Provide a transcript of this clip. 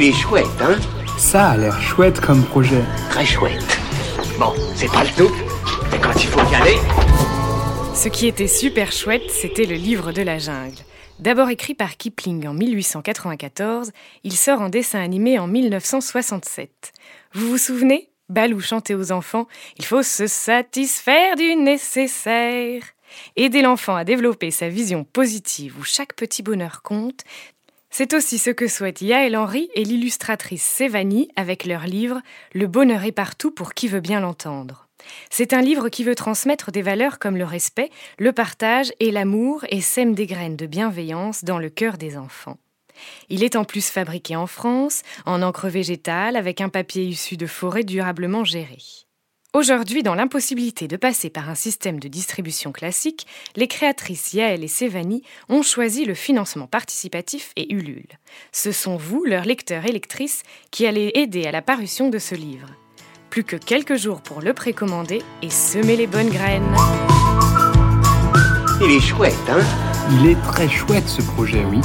Il est chouette, hein Ça a l'air chouette comme projet. Très chouette. Bon, c'est pas le tout, mais quand il faut y aller... Ce qui était super chouette, c'était le livre de la jungle. D'abord écrit par Kipling en 1894, il sort en dessin animé en 1967. Vous vous souvenez? Balou chantait aux enfants Il faut se satisfaire du nécessaire. Aider l'enfant à développer sa vision positive où chaque petit bonheur compte, c'est aussi ce que souhaitent Yael Henry et l'illustratrice Sévanie avec leur livre Le bonheur est partout pour qui veut bien l'entendre. C'est un livre qui veut transmettre des valeurs comme le respect, le partage et l'amour et sème des graines de bienveillance dans le cœur des enfants. Il est en plus fabriqué en France, en encre végétale, avec un papier issu de forêts durablement gérées. Aujourd'hui, dans l'impossibilité de passer par un système de distribution classique, les créatrices Yael et Sévanie ont choisi le financement participatif et Ulule. Ce sont vous, leurs lecteurs et lectrices, qui allez aider à la parution de ce livre. Plus que quelques jours pour le précommander et semer les bonnes graines. Il est chouette, hein? Il est très chouette ce projet, oui.